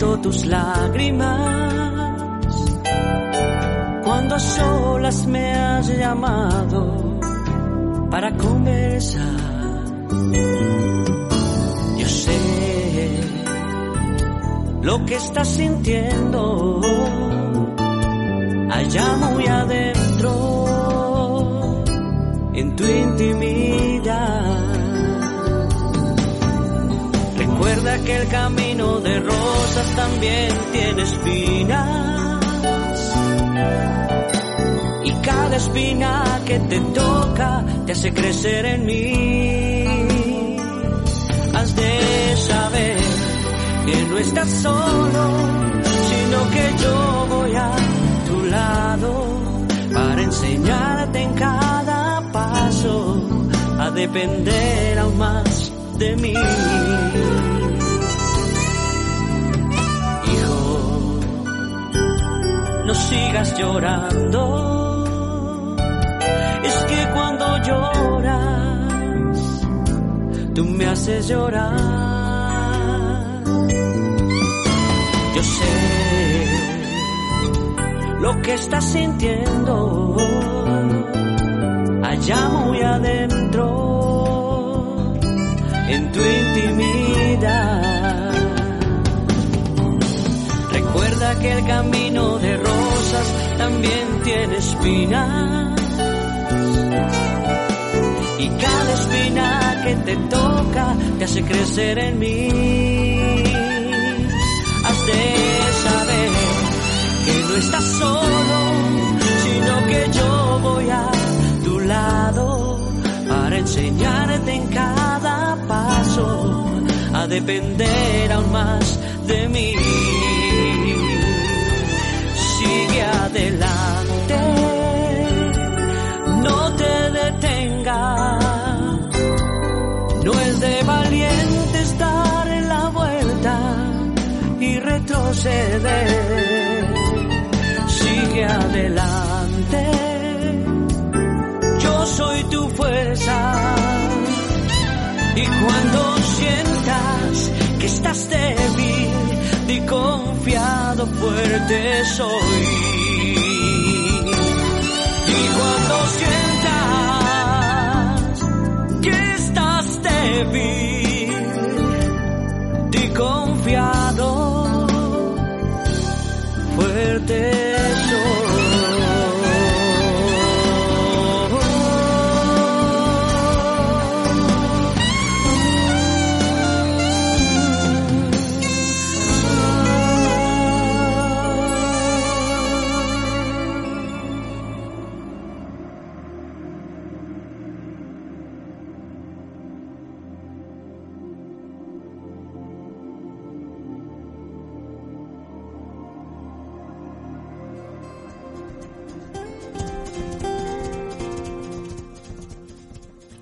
Tus lágrimas cuando solas me has llamado para conversar. Yo sé lo que estás sintiendo allá muy adentro en tu intimidad. Recuerda que el camino de rosas también tiene espinas. Y cada espina que te toca te hace crecer en mí. Has de saber que no estás solo, sino que yo voy a tu lado para enseñarte en cada paso a depender aún más de mí. no sigas llorando. Es que cuando lloras, tú me haces llorar. Yo sé lo que estás sintiendo allá muy adentro, en tu intimidad. Recuerda que el camino de también tiene espinas. Y cada espina que te toca te hace crecer en mí. Depender aún más de mí. Adelante, no te detengas, no es de valientes dar la vuelta y retroceder, sigue adelante, yo soy tu fuerza estás débil, y confiado fuerte soy. Y cuando sientas que estás débil, y confiado fuerte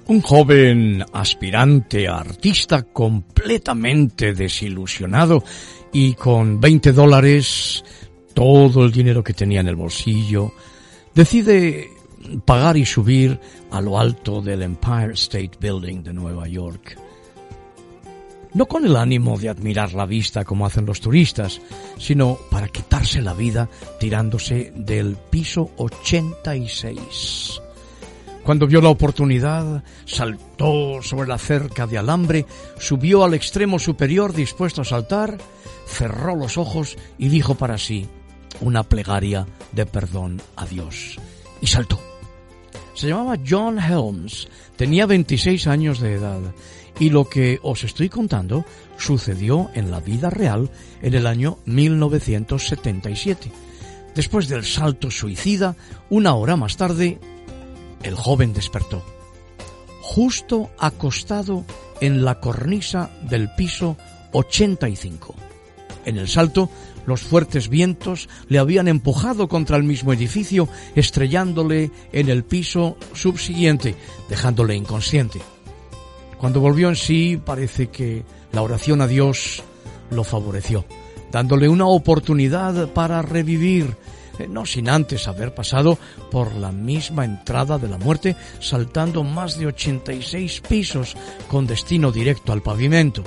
Un joven aspirante artista completamente desilusionado y con 20 dólares, todo el dinero que tenía en el bolsillo, decide pagar y subir a lo alto del Empire State Building de Nueva York. No con el ánimo de admirar la vista como hacen los turistas, sino para quitarse la vida tirándose del piso 86. Cuando vio la oportunidad, saltó sobre la cerca de alambre, subió al extremo superior dispuesto a saltar, cerró los ojos y dijo para sí una plegaria de perdón a Dios. Y saltó. Se llamaba John Helms, tenía 26 años de edad y lo que os estoy contando sucedió en la vida real en el año 1977. Después del salto suicida, una hora más tarde, el joven despertó, justo acostado en la cornisa del piso 85. En el salto, los fuertes vientos le habían empujado contra el mismo edificio, estrellándole en el piso subsiguiente, dejándole inconsciente. Cuando volvió en sí, parece que la oración a Dios lo favoreció, dándole una oportunidad para revivir no sin antes haber pasado por la misma entrada de la muerte, saltando más de 86 pisos con destino directo al pavimento.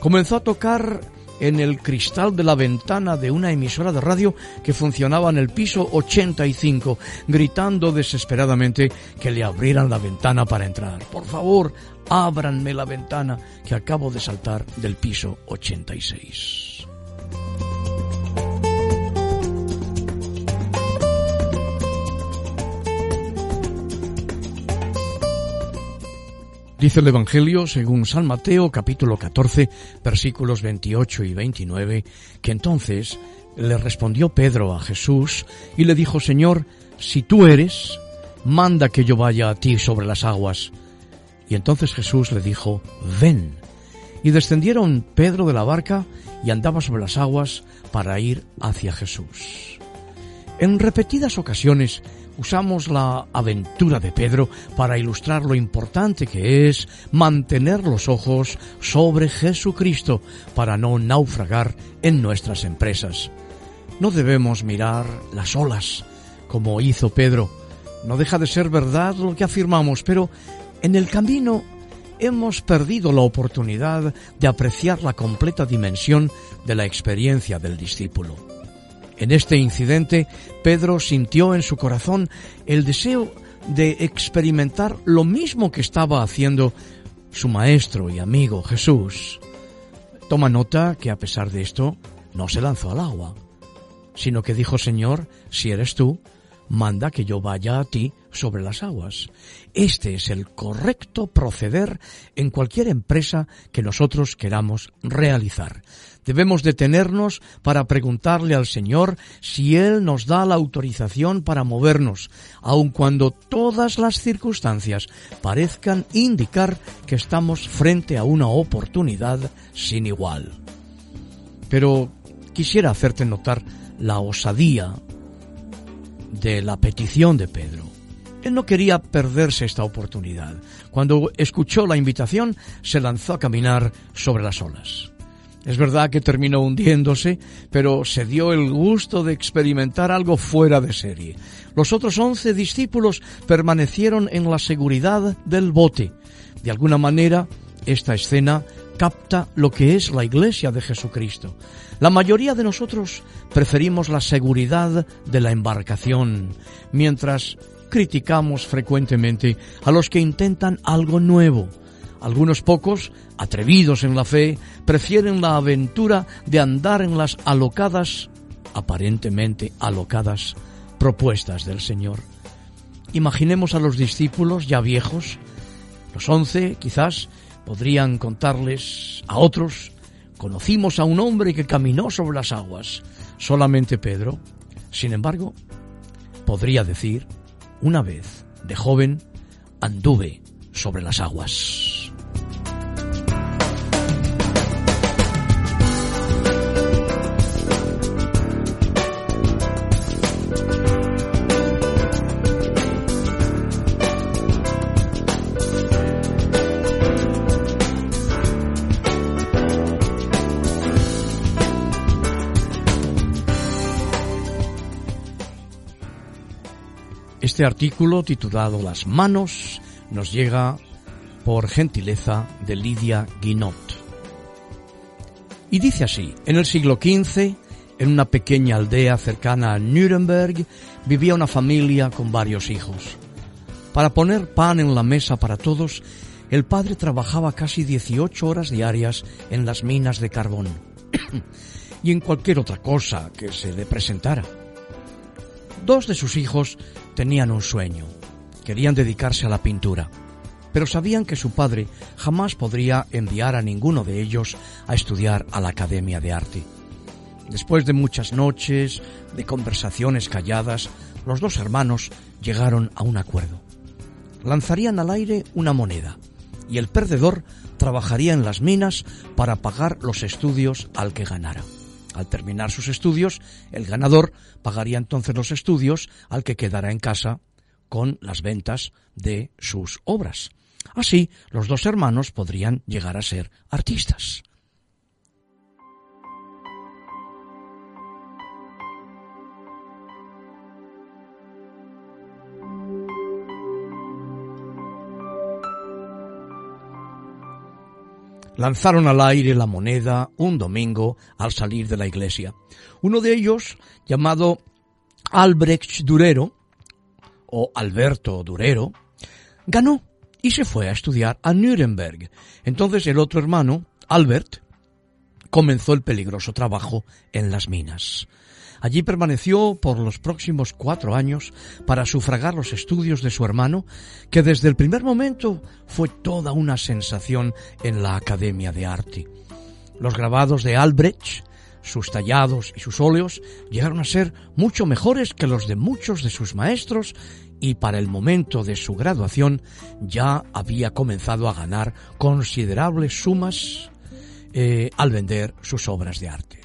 Comenzó a tocar en el cristal de la ventana de una emisora de radio que funcionaba en el piso 85, gritando desesperadamente que le abrieran la ventana para entrar. Por favor, ábranme la ventana que acabo de saltar del piso 86. Dice el Evangelio, según San Mateo capítulo 14, versículos 28 y 29, que entonces le respondió Pedro a Jesús y le dijo, Señor, si tú eres, manda que yo vaya a ti sobre las aguas. Y entonces Jesús le dijo, ven. Y descendieron Pedro de la barca y andaba sobre las aguas para ir hacia Jesús. En repetidas ocasiones usamos la aventura de Pedro para ilustrar lo importante que es mantener los ojos sobre Jesucristo para no naufragar en nuestras empresas. No debemos mirar las olas como hizo Pedro. No deja de ser verdad lo que afirmamos, pero en el camino hemos perdido la oportunidad de apreciar la completa dimensión de la experiencia del discípulo. En este incidente, Pedro sintió en su corazón el deseo de experimentar lo mismo que estaba haciendo su maestro y amigo Jesús. Toma nota que a pesar de esto, no se lanzó al agua, sino que dijo, Señor, si eres tú, manda que yo vaya a ti sobre las aguas. Este es el correcto proceder en cualquier empresa que nosotros queramos realizar. Debemos detenernos para preguntarle al Señor si Él nos da la autorización para movernos, aun cuando todas las circunstancias parezcan indicar que estamos frente a una oportunidad sin igual. Pero quisiera hacerte notar la osadía de la petición de Pedro. Él no quería perderse esta oportunidad. Cuando escuchó la invitación, se lanzó a caminar sobre las olas. Es verdad que terminó hundiéndose, pero se dio el gusto de experimentar algo fuera de serie. Los otros once discípulos permanecieron en la seguridad del bote. De alguna manera, esta escena capta lo que es la iglesia de Jesucristo. La mayoría de nosotros preferimos la seguridad de la embarcación, mientras criticamos frecuentemente a los que intentan algo nuevo. Algunos pocos, atrevidos en la fe, prefieren la aventura de andar en las alocadas, aparentemente alocadas, propuestas del Señor. Imaginemos a los discípulos ya viejos, los once quizás podrían contarles a otros, conocimos a un hombre que caminó sobre las aguas, solamente Pedro, sin embargo, podría decir, una vez, de joven, anduve sobre las aguas. Este artículo titulado Las manos nos llega por gentileza de Lidia Guinot. Y dice así, en el siglo XV, en una pequeña aldea cercana a Nuremberg, vivía una familia con varios hijos. Para poner pan en la mesa para todos, el padre trabajaba casi 18 horas diarias en las minas de carbón y en cualquier otra cosa que se le presentara. Dos de sus hijos tenían un sueño. Querían dedicarse a la pintura, pero sabían que su padre jamás podría enviar a ninguno de ellos a estudiar a la Academia de Arte. Después de muchas noches, de conversaciones calladas, los dos hermanos llegaron a un acuerdo. Lanzarían al aire una moneda y el perdedor trabajaría en las minas para pagar los estudios al que ganara. Al terminar sus estudios, el ganador pagaría entonces los estudios al que quedara en casa con las ventas de sus obras. Así, los dos hermanos podrían llegar a ser artistas. Lanzaron al aire la moneda un domingo al salir de la iglesia. Uno de ellos, llamado Albrecht Durero, o Alberto Durero, ganó y se fue a estudiar a Nuremberg. Entonces el otro hermano, Albert, comenzó el peligroso trabajo en las minas. Allí permaneció por los próximos cuatro años para sufragar los estudios de su hermano, que desde el primer momento fue toda una sensación en la Academia de Arte. Los grabados de Albrecht, sus tallados y sus óleos llegaron a ser mucho mejores que los de muchos de sus maestros y para el momento de su graduación ya había comenzado a ganar considerables sumas eh, al vender sus obras de arte.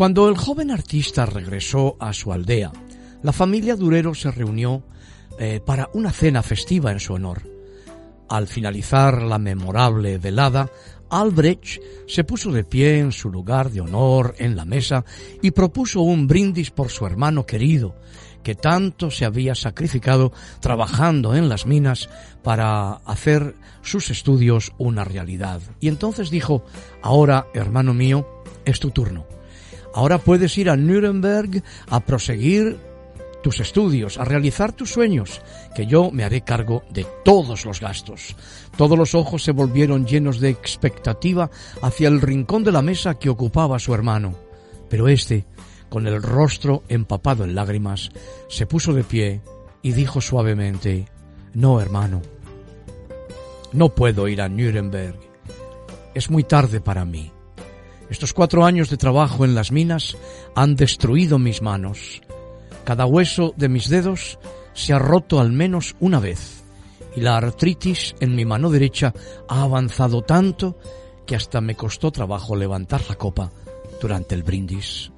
Cuando el joven artista regresó a su aldea, la familia Durero se reunió eh, para una cena festiva en su honor. Al finalizar la memorable velada, Albrecht se puso de pie en su lugar de honor en la mesa y propuso un brindis por su hermano querido, que tanto se había sacrificado trabajando en las minas para hacer sus estudios una realidad. Y entonces dijo, ahora, hermano mío, es tu turno. Ahora puedes ir a Nuremberg a proseguir tus estudios, a realizar tus sueños, que yo me haré cargo de todos los gastos. Todos los ojos se volvieron llenos de expectativa hacia el rincón de la mesa que ocupaba su hermano. Pero éste, con el rostro empapado en lágrimas, se puso de pie y dijo suavemente, No, hermano, no puedo ir a Nuremberg. Es muy tarde para mí. Estos cuatro años de trabajo en las minas han destruido mis manos. Cada hueso de mis dedos se ha roto al menos una vez y la artritis en mi mano derecha ha avanzado tanto que hasta me costó trabajo levantar la copa durante el brindis.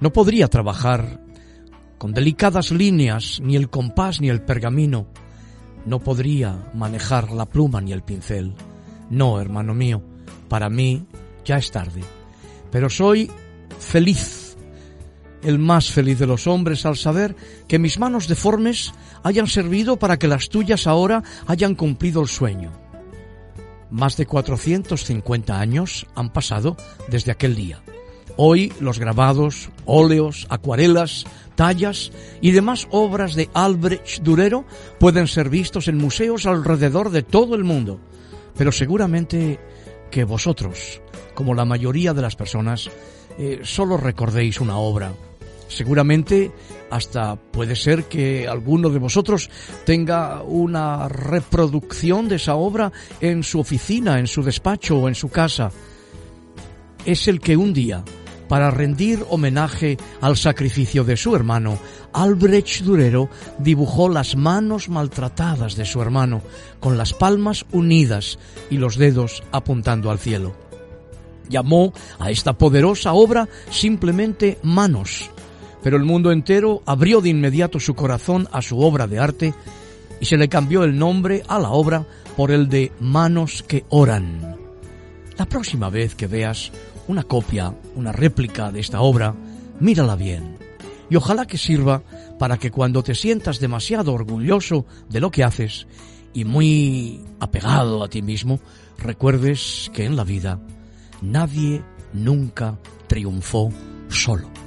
No podría trabajar con delicadas líneas, ni el compás ni el pergamino. No podría manejar la pluma ni el pincel. No, hermano mío, para mí ya es tarde. Pero soy feliz, el más feliz de los hombres al saber que mis manos deformes hayan servido para que las tuyas ahora hayan cumplido el sueño. Más de 450 años han pasado desde aquel día. Hoy los grabados, óleos, acuarelas, tallas y demás obras de Albrecht Durero pueden ser vistos en museos alrededor de todo el mundo. Pero seguramente que vosotros, como la mayoría de las personas, eh, solo recordéis una obra. Seguramente hasta puede ser que alguno de vosotros tenga una reproducción de esa obra en su oficina, en su despacho o en su casa. Es el que un día, para rendir homenaje al sacrificio de su hermano, Albrecht Durero dibujó las manos maltratadas de su hermano, con las palmas unidas y los dedos apuntando al cielo. Llamó a esta poderosa obra simplemente manos, pero el mundo entero abrió de inmediato su corazón a su obra de arte y se le cambió el nombre a la obra por el de manos que oran. La próxima vez que veas una copia, una réplica de esta obra, mírala bien. y ojalá que sirva para que cuando te sientas demasiado orgulloso de lo que haces y muy apegado a ti mismo, recuerdes que en la vida nadie nunca triunfó solo.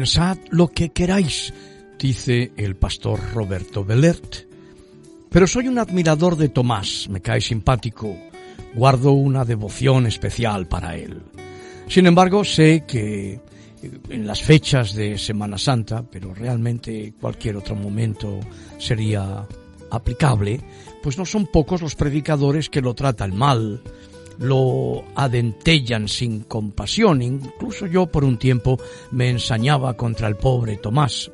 Pensad lo que queráis, dice el pastor Roberto Belert. Pero soy un admirador de Tomás, me cae simpático, guardo una devoción especial para él. Sin embargo, sé que eh, en las fechas de Semana Santa, pero realmente cualquier otro momento sería aplicable, pues no son pocos los predicadores que lo tratan mal, lo adentellan sin compasión. Incluso yo por un tiempo me ensañaba contra el pobre Tomás.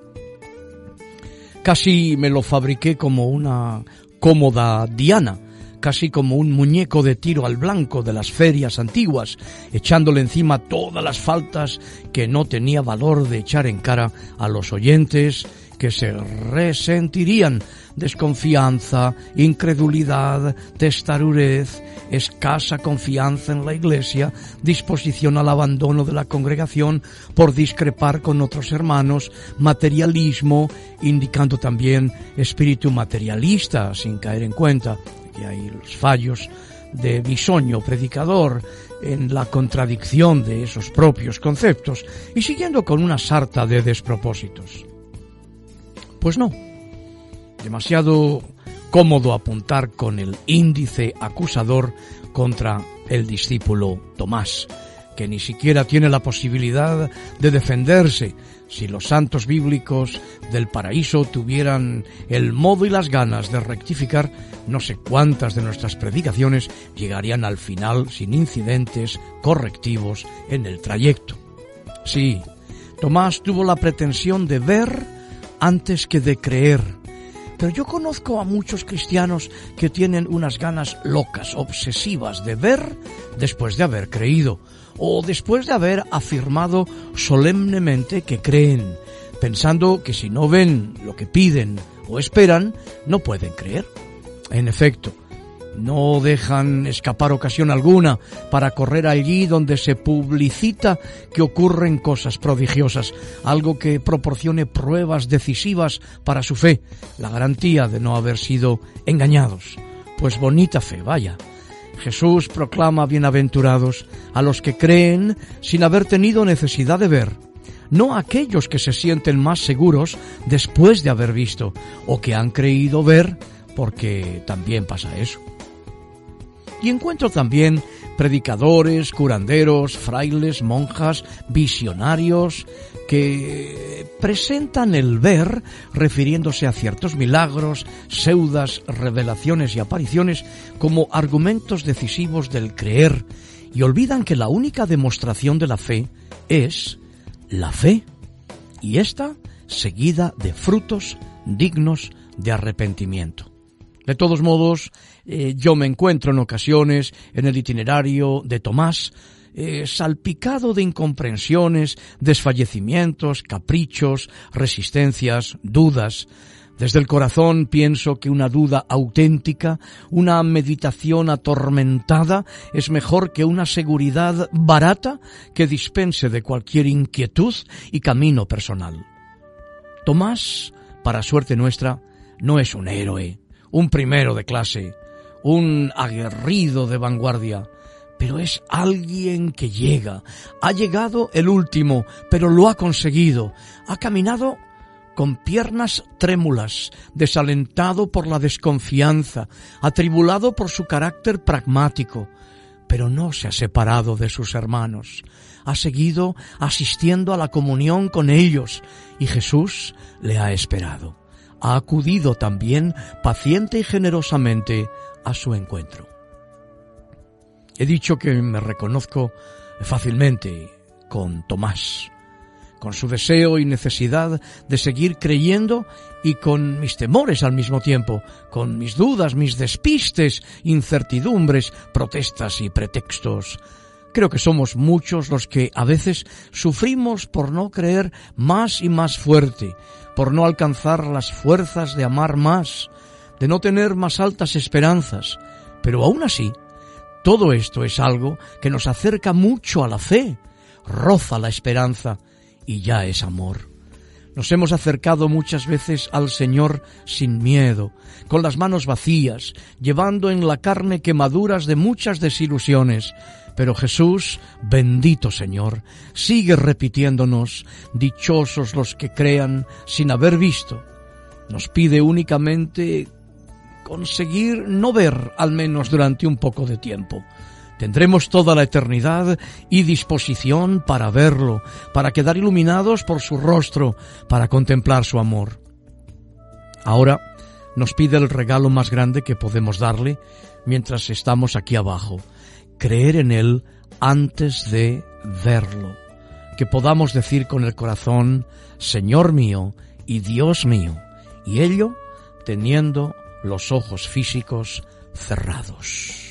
Casi me lo fabriqué como una cómoda diana, casi como un muñeco de tiro al blanco de las ferias antiguas, echándole encima todas las faltas que no tenía valor de echar en cara a los oyentes que se resentirían desconfianza, incredulidad, testarurez, escasa confianza en la Iglesia, disposición al abandono de la congregación por discrepar con otros hermanos, materialismo, indicando también espíritu materialista, sin caer en cuenta que hay los fallos de bisoño predicador en la contradicción de esos propios conceptos y siguiendo con una sarta de despropósitos. Pues no, demasiado cómodo apuntar con el índice acusador contra el discípulo Tomás, que ni siquiera tiene la posibilidad de defenderse si los santos bíblicos del paraíso tuvieran el modo y las ganas de rectificar, no sé cuántas de nuestras predicaciones llegarían al final sin incidentes correctivos en el trayecto. Sí, Tomás tuvo la pretensión de ver antes que de creer. Pero yo conozco a muchos cristianos que tienen unas ganas locas, obsesivas de ver después de haber creído, o después de haber afirmado solemnemente que creen, pensando que si no ven lo que piden o esperan, no pueden creer. En efecto, no dejan escapar ocasión alguna para correr allí donde se publicita que ocurren cosas prodigiosas, algo que proporcione pruebas decisivas para su fe, la garantía de no haber sido engañados. Pues bonita fe, vaya. Jesús proclama bienaventurados a los que creen sin haber tenido necesidad de ver, no aquellos que se sienten más seguros después de haber visto o que han creído ver, porque también pasa eso. Y encuentro también predicadores, curanderos, frailes, monjas, visionarios, que presentan el ver refiriéndose a ciertos milagros, seudas, revelaciones y apariciones como argumentos decisivos del creer y olvidan que la única demostración de la fe es la fe y esta seguida de frutos dignos de arrepentimiento. De todos modos, eh, yo me encuentro en ocasiones en el itinerario de Tomás, eh, salpicado de incomprensiones, desfallecimientos, caprichos, resistencias, dudas. Desde el corazón pienso que una duda auténtica, una meditación atormentada, es mejor que una seguridad barata que dispense de cualquier inquietud y camino personal. Tomás, para suerte nuestra, no es un héroe, un primero de clase, un aguerrido de vanguardia, pero es alguien que llega. Ha llegado el último, pero lo ha conseguido. Ha caminado con piernas trémulas, desalentado por la desconfianza, atribulado por su carácter pragmático, pero no se ha separado de sus hermanos. Ha seguido asistiendo a la comunión con ellos y Jesús le ha esperado ha acudido también paciente y generosamente a su encuentro. He dicho que me reconozco fácilmente con Tomás, con su deseo y necesidad de seguir creyendo y con mis temores al mismo tiempo, con mis dudas, mis despistes, incertidumbres, protestas y pretextos. Creo que somos muchos los que a veces sufrimos por no creer más y más fuerte, por no alcanzar las fuerzas de amar más, de no tener más altas esperanzas. Pero aún así, todo esto es algo que nos acerca mucho a la fe, roza la esperanza y ya es amor. Nos hemos acercado muchas veces al Señor sin miedo, con las manos vacías, llevando en la carne quemaduras de muchas desilusiones, Pero Jesús, bendito Señor, sigue repitiéndonos, dichosos los que crean sin haber visto. Nos pide únicamente conseguir no ver al menos durante un poco de tiempo. Tendremos toda la eternidad y disposición para verlo, para quedar iluminados por su rostro, para contemplar su amor. Ahora nos pide el regalo más grande que podemos darle mientras estamos aquí abajo, creer en Él antes de verlo, que podamos decir con el corazón, Señor mío y Dios mío, y ello teniendo los ojos físicos cerrados.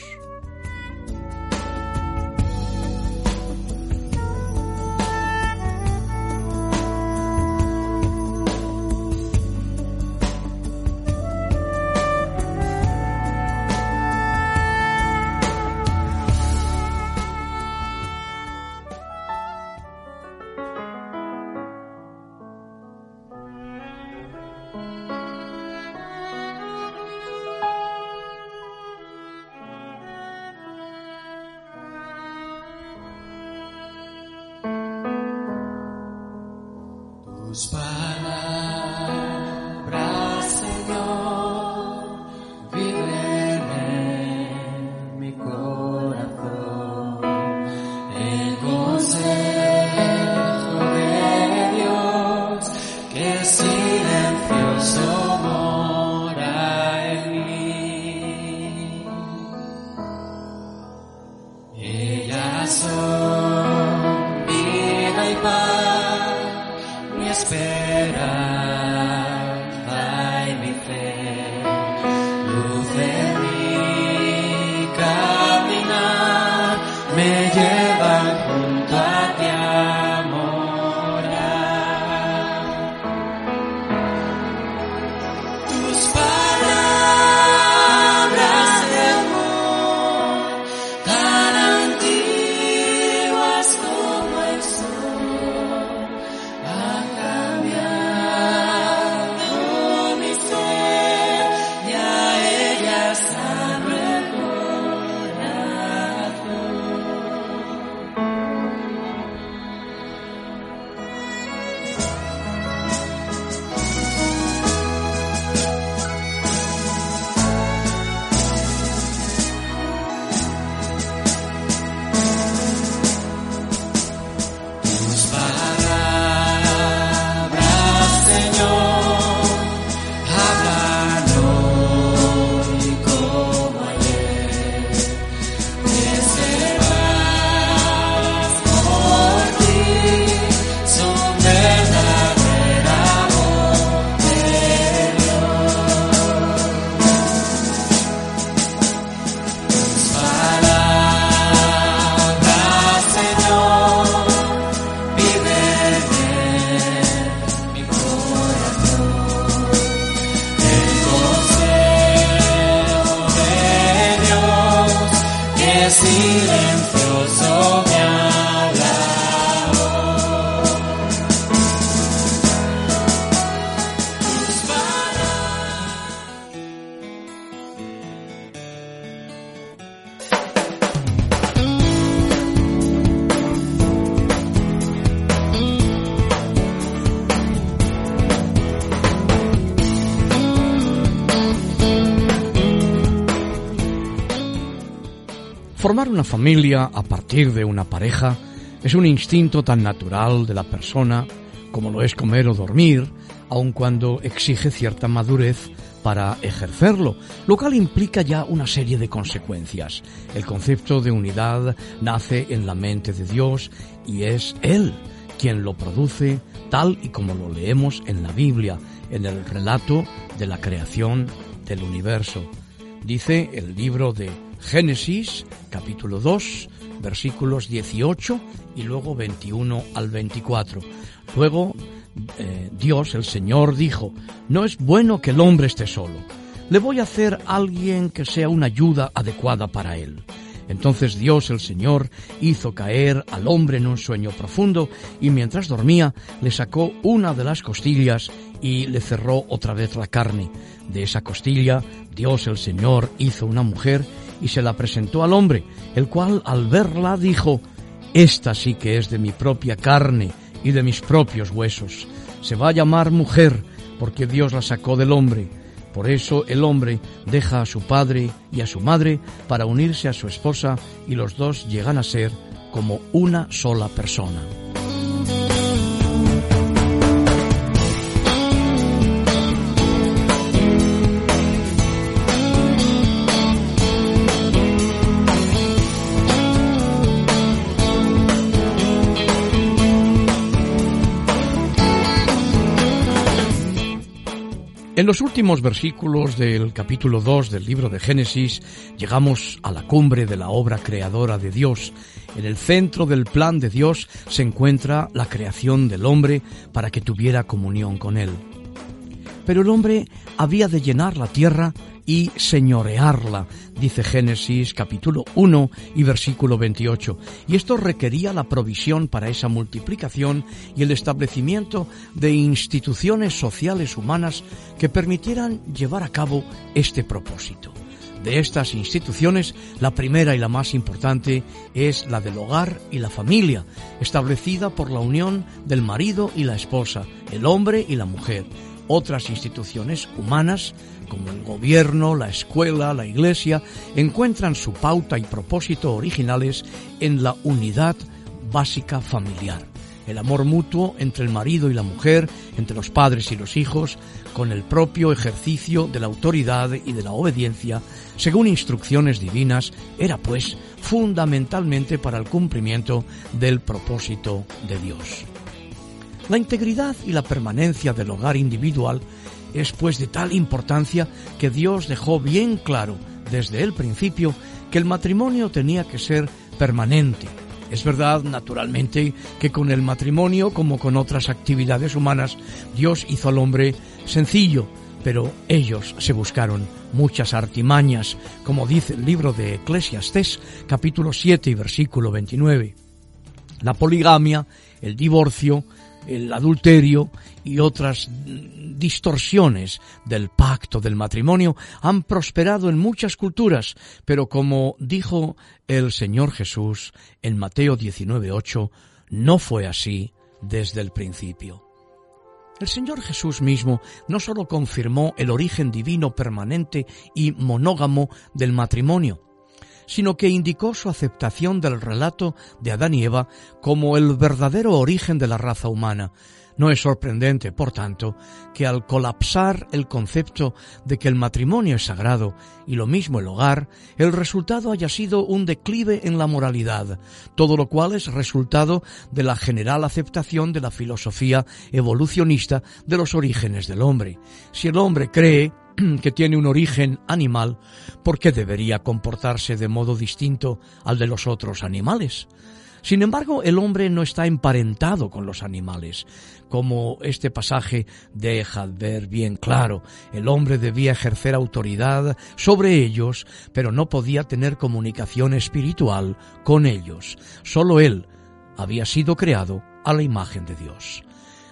Formar una familia a partir de una pareja es un instinto tan natural de la persona como lo es comer o dormir, aun cuando exige cierta madurez para ejercerlo, lo cual implica ya una serie de consecuencias. El concepto de unidad nace en la mente de Dios y es Él quien lo produce tal y como lo leemos en la Biblia, en el relato de la creación del universo. Dice el libro de Génesis capítulo 2 versículos 18 y luego 21 al 24. Luego eh, Dios, el Señor, dijo, no es bueno que el hombre esté solo. Le voy a hacer alguien que sea una ayuda adecuada para él. Entonces Dios el Señor hizo caer al hombre en un sueño profundo y mientras dormía le sacó una de las costillas y le cerró otra vez la carne. De esa costilla Dios el Señor hizo una mujer y se la presentó al hombre, el cual al verla dijo, Esta sí que es de mi propia carne y de mis propios huesos. Se va a llamar mujer, porque Dios la sacó del hombre. Por eso el hombre deja a su padre y a su madre para unirse a su esposa y los dos llegan a ser como una sola persona. En los últimos versículos del capítulo 2 del libro de Génesis llegamos a la cumbre de la obra creadora de Dios. En el centro del plan de Dios se encuentra la creación del hombre para que tuviera comunión con él. Pero el hombre había de llenar la tierra y señorearla, dice Génesis capítulo 1 y versículo 28. Y esto requería la provisión para esa multiplicación y el establecimiento de instituciones sociales humanas que permitieran llevar a cabo este propósito. De estas instituciones, la primera y la más importante es la del hogar y la familia, establecida por la unión del marido y la esposa, el hombre y la mujer. Otras instituciones humanas como el gobierno, la escuela, la iglesia, encuentran su pauta y propósito originales en la unidad básica familiar. El amor mutuo entre el marido y la mujer, entre los padres y los hijos, con el propio ejercicio de la autoridad y de la obediencia, según instrucciones divinas, era pues fundamentalmente para el cumplimiento del propósito de Dios. La integridad y la permanencia del hogar individual es pues de tal importancia que Dios dejó bien claro desde el principio que el matrimonio tenía que ser permanente. Es verdad, naturalmente, que con el matrimonio, como con otras actividades humanas, Dios hizo al hombre sencillo, pero ellos se buscaron muchas artimañas, como dice el libro de Eclesiastés, capítulo 7 y versículo 29. La poligamia, el divorcio, el adulterio y otras distorsiones del pacto del matrimonio han prosperado en muchas culturas, pero como dijo el Señor Jesús en Mateo 19:8, no fue así desde el principio. El Señor Jesús mismo no sólo confirmó el origen divino permanente y monógamo del matrimonio, sino que indicó su aceptación del relato de Adán y Eva como el verdadero origen de la raza humana. No es sorprendente, por tanto, que al colapsar el concepto de que el matrimonio es sagrado y lo mismo el hogar, el resultado haya sido un declive en la moralidad, todo lo cual es resultado de la general aceptación de la filosofía evolucionista de los orígenes del hombre. Si el hombre cree que tiene un origen animal, ¿por qué debería comportarse de modo distinto al de los otros animales? Sin embargo, el hombre no está emparentado con los animales, como este pasaje deja ver bien claro. El hombre debía ejercer autoridad sobre ellos, pero no podía tener comunicación espiritual con ellos. Solo él había sido creado a la imagen de Dios.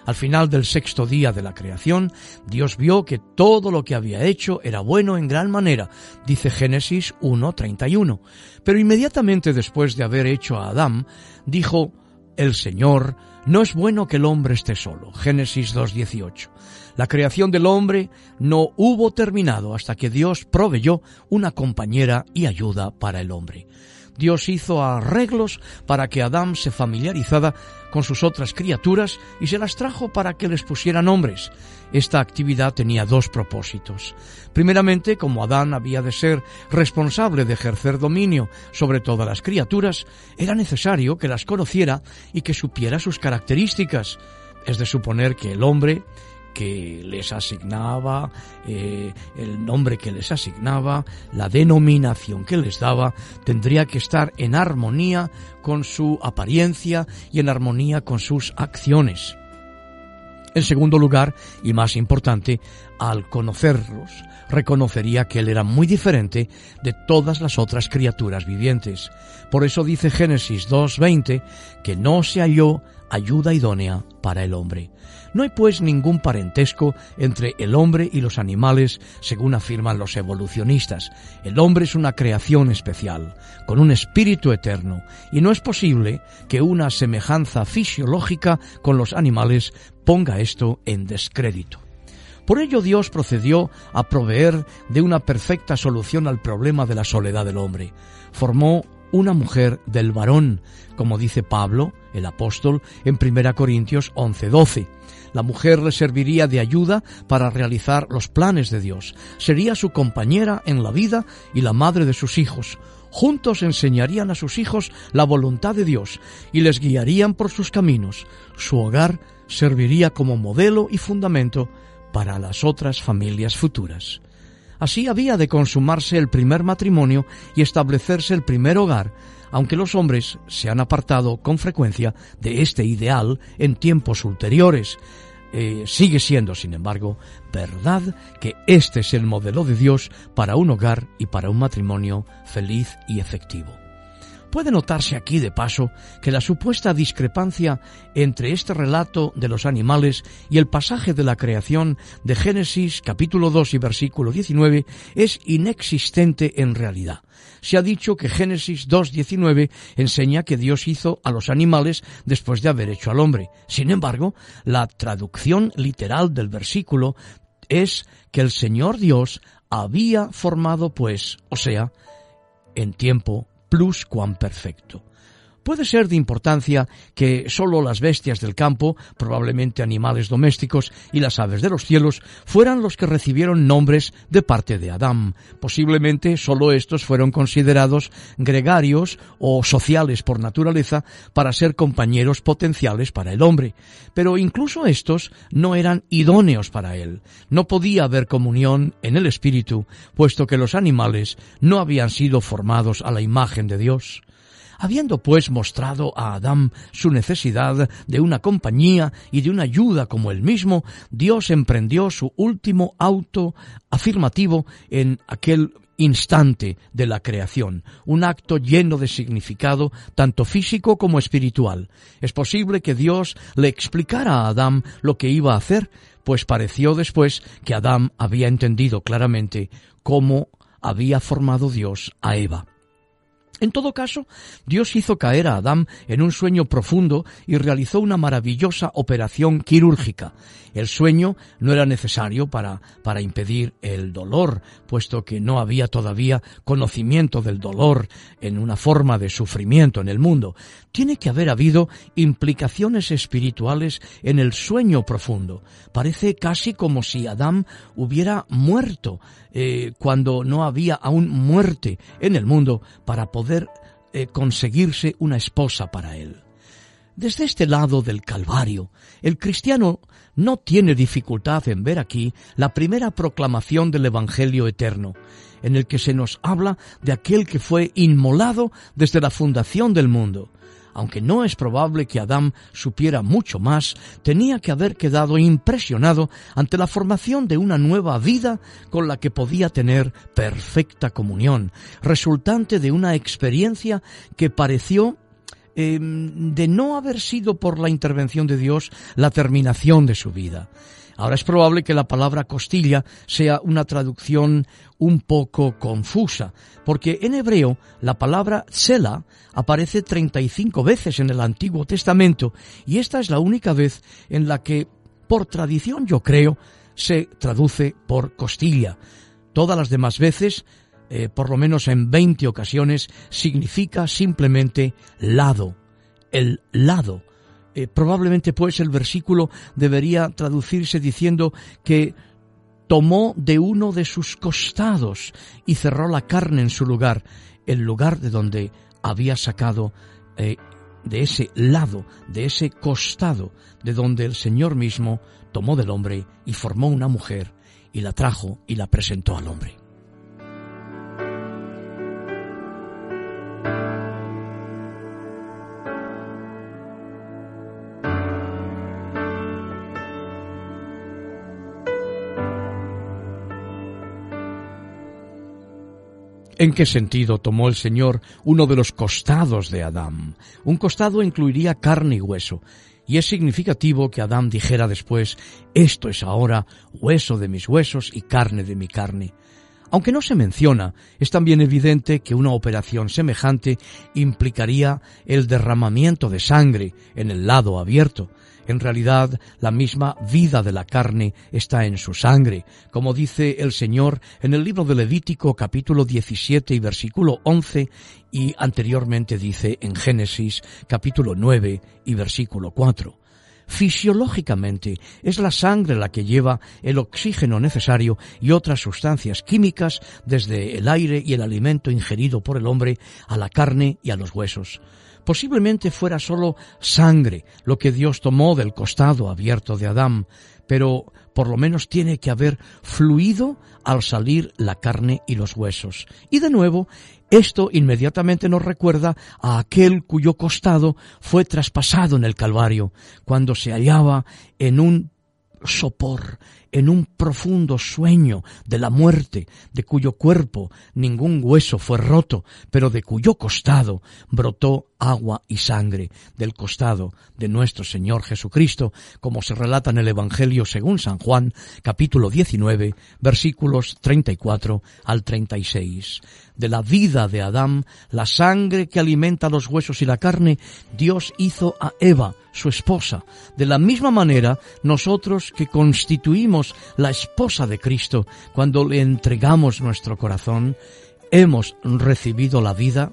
Al final del sexto día de la creación, Dios vio que todo lo que había hecho era bueno en gran manera, dice Génesis 1.31. Pero inmediatamente después de haber hecho a Adán, dijo, el Señor, no es bueno que el hombre esté solo. Génesis 2.18. La creación del hombre no hubo terminado hasta que Dios proveyó una compañera y ayuda para el hombre. Dios hizo arreglos para que Adán se familiarizara con sus otras criaturas y se las trajo para que les pusiera nombres. Esta actividad tenía dos propósitos. Primeramente, como Adán había de ser responsable de ejercer dominio sobre todas las criaturas, era necesario que las conociera y que supiera sus características. Es de suponer que el hombre que les asignaba, eh, el nombre que les asignaba, la denominación que les daba, tendría que estar en armonía con su apariencia y en armonía con sus acciones. En segundo lugar, y más importante, al conocerlos, reconocería que él era muy diferente de todas las otras criaturas vivientes. Por eso dice Génesis 2.20 que no se halló ayuda idónea para el hombre. No hay pues ningún parentesco entre el hombre y los animales, según afirman los evolucionistas. El hombre es una creación especial, con un espíritu eterno, y no es posible que una semejanza fisiológica con los animales ponga esto en descrédito. Por ello Dios procedió a proveer de una perfecta solución al problema de la soledad del hombre. Formó una mujer del varón, como dice Pablo, el apóstol, en 1 Corintios 11:12. La mujer le serviría de ayuda para realizar los planes de Dios. Sería su compañera en la vida y la madre de sus hijos. Juntos enseñarían a sus hijos la voluntad de Dios y les guiarían por sus caminos. Su hogar serviría como modelo y fundamento para las otras familias futuras. Así había de consumarse el primer matrimonio y establecerse el primer hogar, aunque los hombres se han apartado con frecuencia de este ideal en tiempos ulteriores. Eh, sigue siendo, sin embargo, verdad que este es el modelo de Dios para un hogar y para un matrimonio feliz y efectivo. Puede notarse aquí de paso que la supuesta discrepancia entre este relato de los animales y el pasaje de la creación de Génesis capítulo 2 y versículo 19 es inexistente en realidad. Se ha dicho que Génesis 2.19 enseña que Dios hizo a los animales después de haber hecho al hombre. Sin embargo, la traducción literal del versículo es que el Señor Dios había formado pues, o sea, en tiempo plus cuan perfecto. Puede ser de importancia que sólo las bestias del campo, probablemente animales domésticos y las aves de los cielos, fueran los que recibieron nombres de parte de Adán. Posiblemente sólo estos fueron considerados gregarios o sociales por naturaleza para ser compañeros potenciales para el hombre. Pero incluso estos no eran idóneos para él. No podía haber comunión en el espíritu, puesto que los animales no habían sido formados a la imagen de Dios. Habiendo pues mostrado a Adán su necesidad de una compañía y de una ayuda como él mismo, Dios emprendió su último auto afirmativo en aquel instante de la creación, un acto lleno de significado tanto físico como espiritual. Es posible que Dios le explicara a Adán lo que iba a hacer, pues pareció después que Adán había entendido claramente cómo había formado Dios a Eva. En todo caso, Dios hizo caer a Adán en un sueño profundo y realizó una maravillosa operación quirúrgica. El sueño no era necesario para, para impedir el dolor, puesto que no había todavía conocimiento del dolor en una forma de sufrimiento en el mundo. Tiene que haber habido implicaciones espirituales en el sueño profundo. Parece casi como si Adán hubiera muerto eh, cuando no había aún muerte en el mundo para poder eh, conseguirse una esposa para él. Desde este lado del Calvario, el cristiano no tiene dificultad en ver aquí la primera proclamación del Evangelio eterno, en el que se nos habla de aquel que fue inmolado desde la fundación del mundo. Aunque no es probable que Adán supiera mucho más, tenía que haber quedado impresionado ante la formación de una nueva vida con la que podía tener perfecta comunión, resultante de una experiencia que pareció Em, de no haber sido por la intervención de Dios la terminación de su vida. Ahora es probable que la palabra costilla sea una traducción un poco confusa, porque en hebreo la palabra tsela aparece 35 veces en el Antiguo Testamento y esta es la única vez en la que, por tradición yo creo, se traduce por costilla. Todas las demás veces eh, por lo menos en 20 ocasiones, significa simplemente lado, el lado. Eh, probablemente pues el versículo debería traducirse diciendo que tomó de uno de sus costados y cerró la carne en su lugar, el lugar de donde había sacado eh, de ese lado, de ese costado, de donde el Señor mismo tomó del hombre y formó una mujer y la trajo y la presentó al hombre. ¿En qué sentido tomó el Señor uno de los costados de Adán? Un costado incluiría carne y hueso, y es significativo que Adán dijera después, esto es ahora hueso de mis huesos y carne de mi carne. Aunque no se menciona, es también evidente que una operación semejante implicaría el derramamiento de sangre en el lado abierto, en realidad, la misma vida de la carne está en su sangre, como dice el Señor en el libro de Levítico capítulo 17 y versículo 11 y anteriormente dice en Génesis capítulo 9 y versículo 4. Fisiológicamente es la sangre la que lleva el oxígeno necesario y otras sustancias químicas desde el aire y el alimento ingerido por el hombre a la carne y a los huesos. Posiblemente fuera solo sangre lo que Dios tomó del costado abierto de Adán, pero por lo menos tiene que haber fluido al salir la carne y los huesos. Y de nuevo, esto inmediatamente nos recuerda a aquel cuyo costado fue traspasado en el Calvario, cuando se hallaba en un sopor, en un profundo sueño de la muerte, de cuyo cuerpo ningún hueso fue roto, pero de cuyo costado brotó agua y sangre del costado de nuestro Señor Jesucristo, como se relata en el Evangelio según San Juan, capítulo 19, versículos 34 al 36. De la vida de Adán, la sangre que alimenta los huesos y la carne, Dios hizo a Eva, su esposa. De la misma manera, nosotros que constituimos la esposa de Cristo, cuando le entregamos nuestro corazón, hemos recibido la vida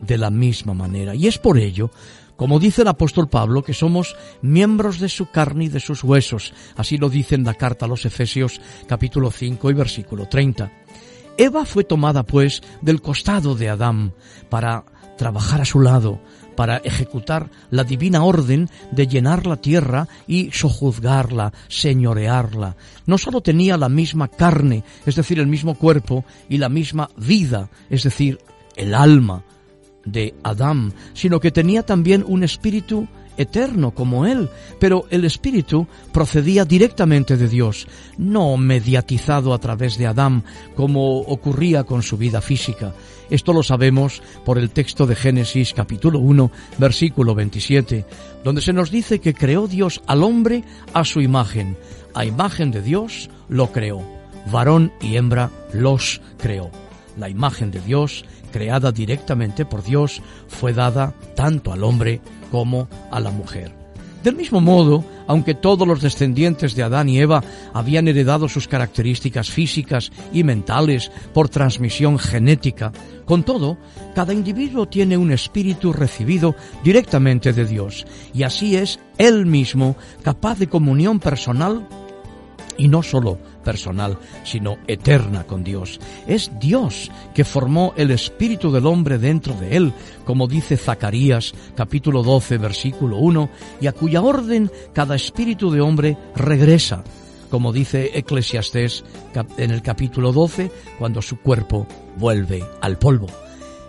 de la misma manera. Y es por ello, como dice el apóstol Pablo, que somos miembros de su carne y de sus huesos. Así lo dice en la carta a los Efesios capítulo 5 y versículo 30. Eva fue tomada pues del costado de Adán para trabajar a su lado, para ejecutar la divina orden de llenar la tierra y sojuzgarla, señorearla. No sólo tenía la misma carne, es decir, el mismo cuerpo, y la misma vida, es decir, el alma, de Adán, sino que tenía también un espíritu eterno como él, pero el espíritu procedía directamente de Dios, no mediatizado a través de Adán como ocurría con su vida física. Esto lo sabemos por el texto de Génesis capítulo 1, versículo 27, donde se nos dice que creó Dios al hombre a su imagen, a imagen de Dios lo creó, varón y hembra los creó. La imagen de Dios creada directamente por Dios, fue dada tanto al hombre como a la mujer. Del mismo modo, aunque todos los descendientes de Adán y Eva habían heredado sus características físicas y mentales por transmisión genética, con todo, cada individuo tiene un espíritu recibido directamente de Dios, y así es él mismo capaz de comunión personal y no solo personal, sino eterna con Dios. Es Dios que formó el espíritu del hombre dentro de él, como dice Zacarías capítulo 12 versículo 1, y a cuya orden cada espíritu de hombre regresa, como dice Eclesiastés en el capítulo 12, cuando su cuerpo vuelve al polvo.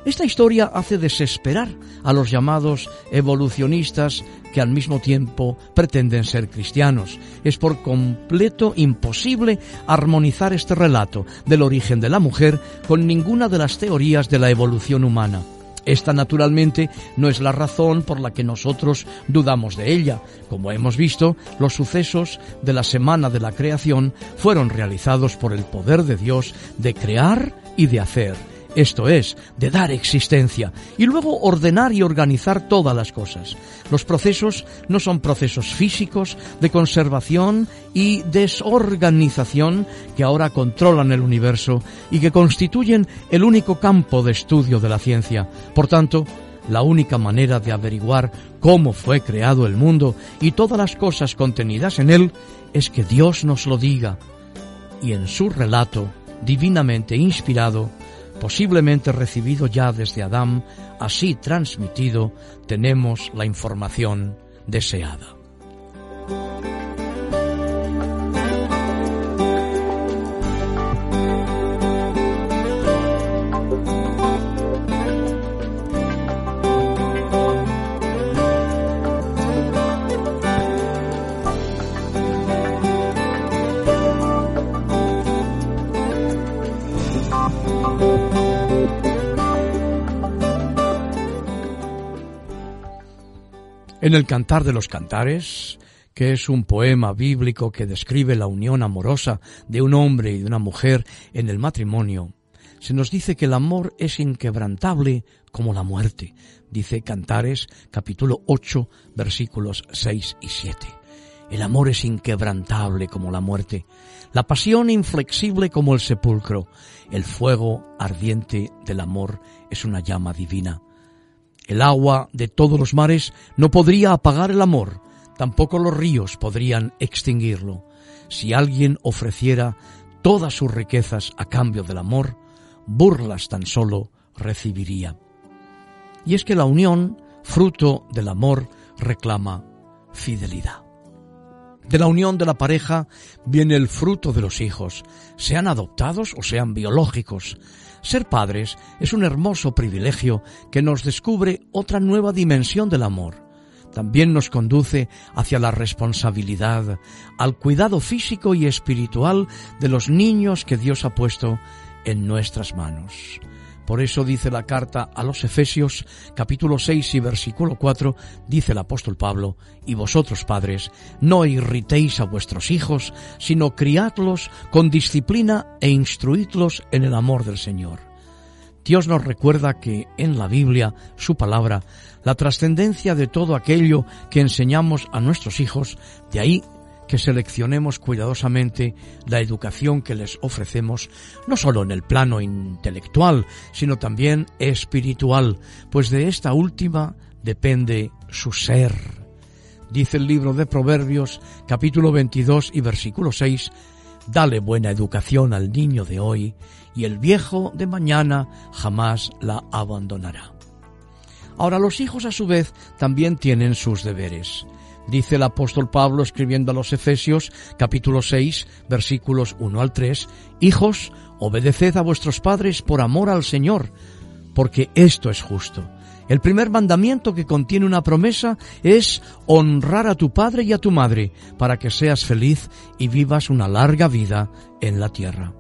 Esta historia hace desesperar a los llamados evolucionistas que al mismo tiempo pretenden ser cristianos. Es por completo imposible armonizar este relato del origen de la mujer con ninguna de las teorías de la evolución humana. Esta naturalmente no es la razón por la que nosotros dudamos de ella. Como hemos visto, los sucesos de la semana de la creación fueron realizados por el poder de Dios de crear y de hacer esto es, de dar existencia, y luego ordenar y organizar todas las cosas. Los procesos no son procesos físicos de conservación y desorganización que ahora controlan el universo y que constituyen el único campo de estudio de la ciencia. Por tanto, la única manera de averiguar cómo fue creado el mundo y todas las cosas contenidas en él es que Dios nos lo diga. Y en su relato, divinamente inspirado, posiblemente recibido ya desde Adán, así transmitido, tenemos la información deseada. En el Cantar de los Cantares, que es un poema bíblico que describe la unión amorosa de un hombre y de una mujer en el matrimonio, se nos dice que el amor es inquebrantable como la muerte. Dice Cantares capítulo 8 versículos 6 y 7. El amor es inquebrantable como la muerte, la pasión inflexible como el sepulcro, el fuego ardiente del amor es una llama divina. El agua de todos los mares no podría apagar el amor, tampoco los ríos podrían extinguirlo. Si alguien ofreciera todas sus riquezas a cambio del amor, burlas tan solo recibiría. Y es que la unión, fruto del amor, reclama fidelidad. De la unión de la pareja viene el fruto de los hijos, sean adoptados o sean biológicos. Ser padres es un hermoso privilegio que nos descubre otra nueva dimensión del amor. También nos conduce hacia la responsabilidad, al cuidado físico y espiritual de los niños que Dios ha puesto en nuestras manos. Por eso dice la carta a los Efesios capítulo 6 y versículo 4, dice el apóstol Pablo, y vosotros padres, no irritéis a vuestros hijos, sino criadlos con disciplina e instruidlos en el amor del Señor. Dios nos recuerda que en la Biblia, su palabra, la trascendencia de todo aquello que enseñamos a nuestros hijos, de ahí que seleccionemos cuidadosamente la educación que les ofrecemos, no solo en el plano intelectual, sino también espiritual, pues de esta última depende su ser. Dice el libro de Proverbios, capítulo 22 y versículo 6, Dale buena educación al niño de hoy, y el viejo de mañana jamás la abandonará. Ahora los hijos a su vez también tienen sus deberes. Dice el apóstol Pablo escribiendo a los Efesios capítulo 6 versículos 1 al 3, Hijos, obedeced a vuestros padres por amor al Señor, porque esto es justo. El primer mandamiento que contiene una promesa es honrar a tu padre y a tu madre para que seas feliz y vivas una larga vida en la tierra.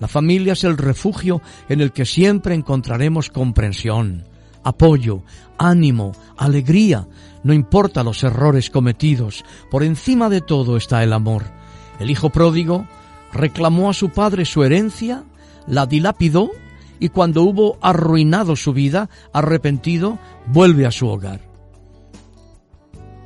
La familia es el refugio en el que siempre encontraremos comprensión, apoyo, ánimo, alegría, no importa los errores cometidos, por encima de todo está el amor. El hijo pródigo reclamó a su padre su herencia, la dilapidó y cuando hubo arruinado su vida, arrepentido, vuelve a su hogar.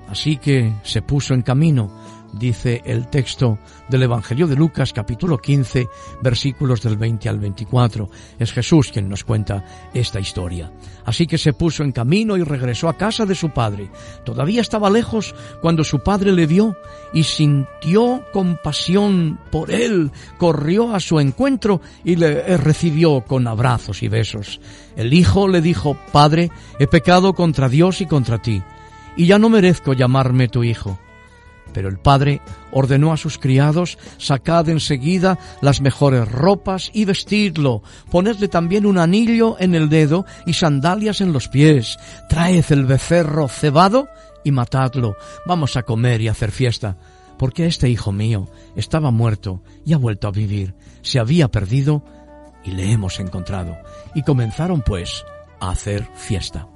Así que se puso en camino dice el texto del Evangelio de Lucas capítulo 15 versículos del 20 al 24. Es Jesús quien nos cuenta esta historia. Así que se puso en camino y regresó a casa de su padre. Todavía estaba lejos cuando su padre le vio y sintió compasión por él, corrió a su encuentro y le recibió con abrazos y besos. El hijo le dijo, Padre, he pecado contra Dios y contra ti, y ya no merezco llamarme tu hijo. Pero el padre ordenó a sus criados, sacad enseguida las mejores ropas y vestidlo, ponedle también un anillo en el dedo y sandalias en los pies, traed el becerro cebado y matadlo, vamos a comer y hacer fiesta, porque este hijo mío estaba muerto y ha vuelto a vivir, se había perdido y le hemos encontrado. Y comenzaron pues a hacer fiesta.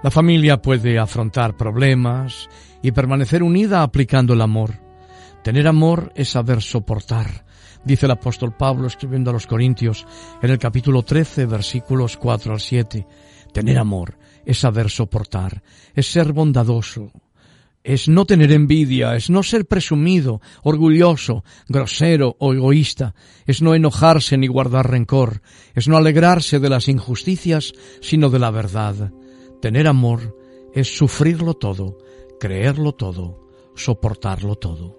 La familia puede afrontar problemas y permanecer unida aplicando el amor. Tener amor es saber soportar, dice el apóstol Pablo escribiendo a los Corintios en el capítulo 13 versículos 4 al 7. Tener amor es saber soportar, es ser bondadoso, es no tener envidia, es no ser presumido, orgulloso, grosero o egoísta, es no enojarse ni guardar rencor, es no alegrarse de las injusticias, sino de la verdad. Tener amor es sufrirlo todo, creerlo todo, soportarlo todo.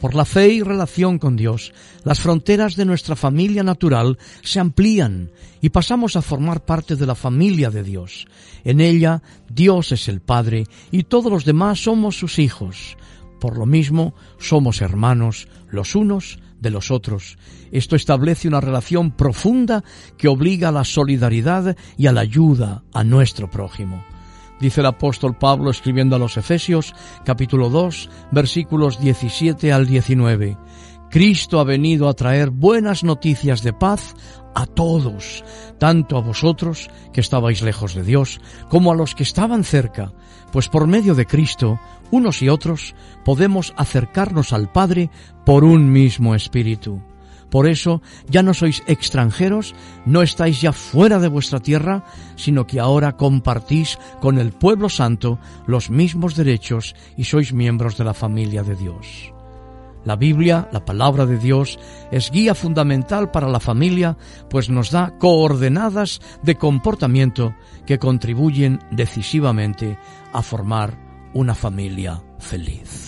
Por la fe y relación con Dios, las fronteras de nuestra familia natural se amplían y pasamos a formar parte de la familia de Dios. En ella, Dios es el Padre y todos los demás somos sus hijos. Por lo mismo, somos hermanos los unos de los otros. Esto establece una relación profunda que obliga a la solidaridad y a la ayuda a nuestro prójimo. Dice el apóstol Pablo escribiendo a los Efesios capítulo 2 versículos 17 al 19. Cristo ha venido a traer buenas noticias de paz a todos, tanto a vosotros que estabais lejos de Dios, como a los que estaban cerca, pues por medio de Cristo, unos y otros, podemos acercarnos al Padre por un mismo Espíritu. Por eso ya no sois extranjeros, no estáis ya fuera de vuestra tierra, sino que ahora compartís con el pueblo santo los mismos derechos y sois miembros de la familia de Dios. La Biblia, la palabra de Dios, es guía fundamental para la familia, pues nos da coordenadas de comportamiento que contribuyen decisivamente a formar una familia feliz.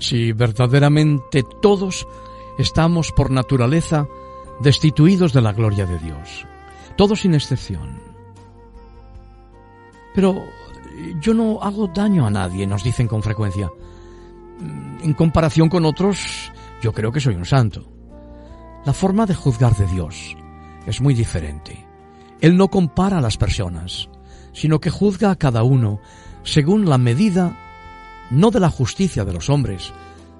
Si verdaderamente todos estamos por naturaleza destituidos de la gloria de Dios, todos sin excepción. Pero yo no hago daño a nadie, nos dicen con frecuencia. En comparación con otros, yo creo que soy un santo. La forma de juzgar de Dios es muy diferente. Él no compara a las personas, sino que juzga a cada uno según la medida no de la justicia de los hombres,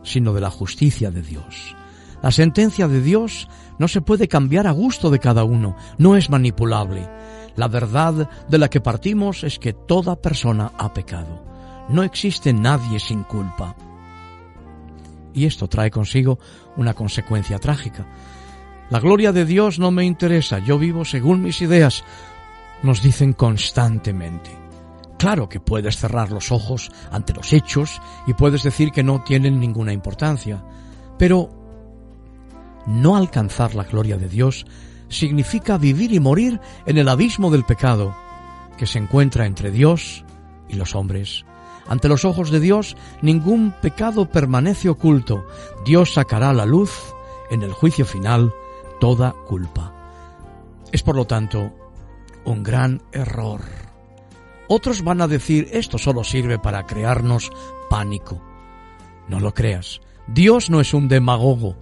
sino de la justicia de Dios. La sentencia de Dios no se puede cambiar a gusto de cada uno, no es manipulable. La verdad de la que partimos es que toda persona ha pecado. No existe nadie sin culpa. Y esto trae consigo una consecuencia trágica. La gloria de Dios no me interesa, yo vivo según mis ideas, nos dicen constantemente. Claro que puedes cerrar los ojos ante los hechos y puedes decir que no tienen ninguna importancia, pero no alcanzar la gloria de Dios significa vivir y morir en el abismo del pecado que se encuentra entre Dios y los hombres. Ante los ojos de Dios ningún pecado permanece oculto. Dios sacará a la luz en el juicio final toda culpa. Es por lo tanto un gran error otros van a decir, esto solo sirve para crearnos pánico. No lo creas. Dios no es un demagogo.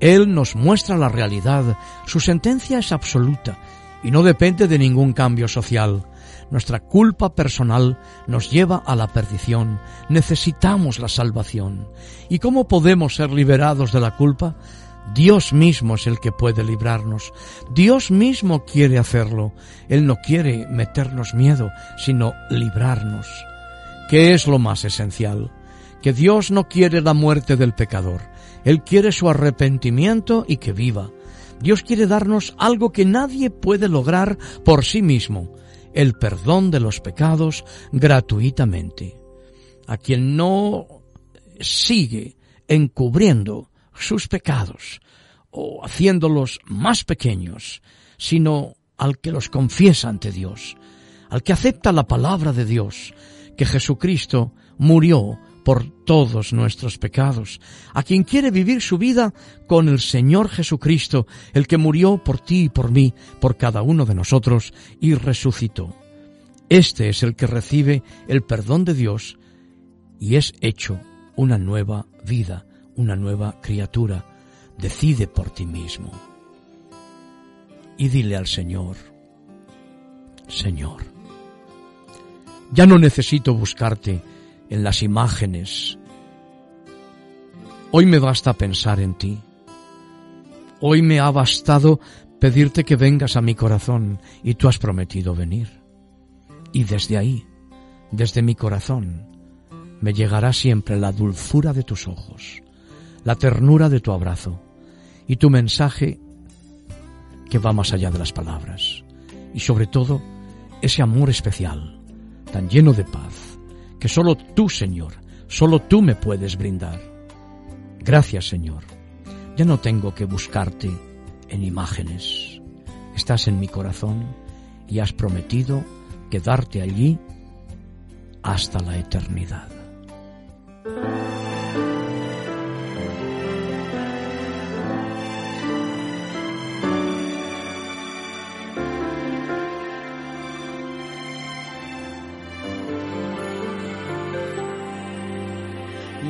Él nos muestra la realidad. Su sentencia es absoluta y no depende de ningún cambio social. Nuestra culpa personal nos lleva a la perdición. Necesitamos la salvación. ¿Y cómo podemos ser liberados de la culpa? Dios mismo es el que puede librarnos. Dios mismo quiere hacerlo. Él no quiere meternos miedo, sino librarnos. ¿Qué es lo más esencial? Que Dios no quiere la muerte del pecador. Él quiere su arrepentimiento y que viva. Dios quiere darnos algo que nadie puede lograr por sí mismo, el perdón de los pecados gratuitamente. A quien no sigue encubriendo sus pecados o haciéndolos más pequeños, sino al que los confiesa ante Dios, al que acepta la palabra de Dios, que Jesucristo murió por todos nuestros pecados, a quien quiere vivir su vida con el Señor Jesucristo, el que murió por ti y por mí, por cada uno de nosotros, y resucitó. Este es el que recibe el perdón de Dios y es hecho una nueva vida, una nueva criatura. Decide por ti mismo. Y dile al Señor, Señor, ya no necesito buscarte en las imágenes. Hoy me basta pensar en ti. Hoy me ha bastado pedirte que vengas a mi corazón y tú has prometido venir. Y desde ahí, desde mi corazón, me llegará siempre la dulzura de tus ojos, la ternura de tu abrazo y tu mensaje que va más allá de las palabras. Y sobre todo, ese amor especial, tan lleno de paz, que solo tú, Señor, solo tú me puedes brindar. Gracias, Señor. Ya no tengo que buscarte en imágenes. Estás en mi corazón y has prometido quedarte allí hasta la eternidad.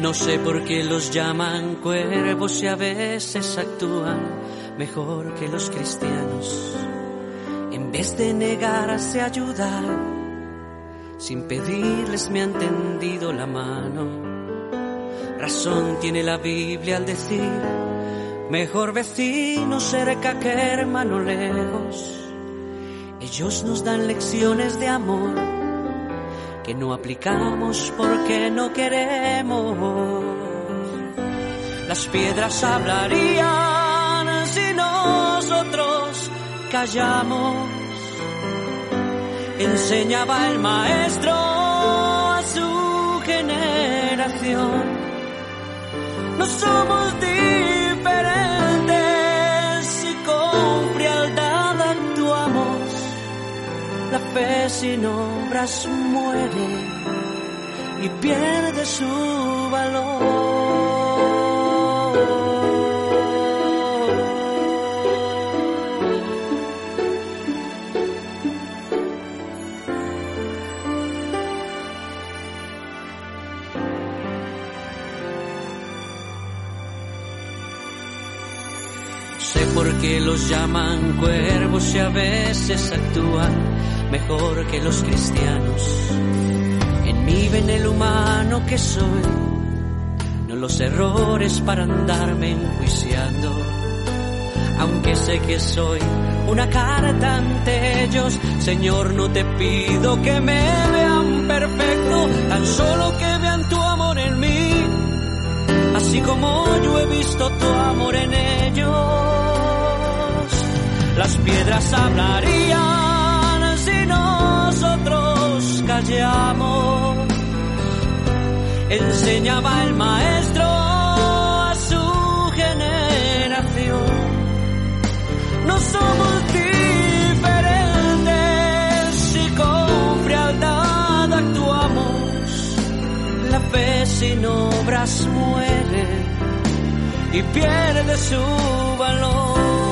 No sé por qué los llaman cuervos y a veces actúan mejor que los cristianos. En vez de negarse a ayudar, sin pedirles me han tendido la mano. Razón tiene la Biblia al decir, mejor vecino cerca que hermano lejos. Ellos nos dan lecciones de amor que no aplicamos porque no queremos. Las piedras hablarían si nosotros callamos. Enseñaba el maestro a su generación. No somos diferentes fe sin obras muere y pierde su valor. sé por qué los llaman cuervos y a veces actúan mejor que los cristianos. En mí ven el humano que soy, no los errores para andarme enjuiciando. Aunque sé que soy una carta ante ellos, Señor, no te pido que me vean perfecto, tan solo que vean tu amor en mí, así como yo he visto tu amor en ellos. Las piedras hablarían nosotros callamos. Enseñaba el maestro a su generación. No somos diferentes y con frialdad actuamos. La fe sin obras muere y pierde su valor.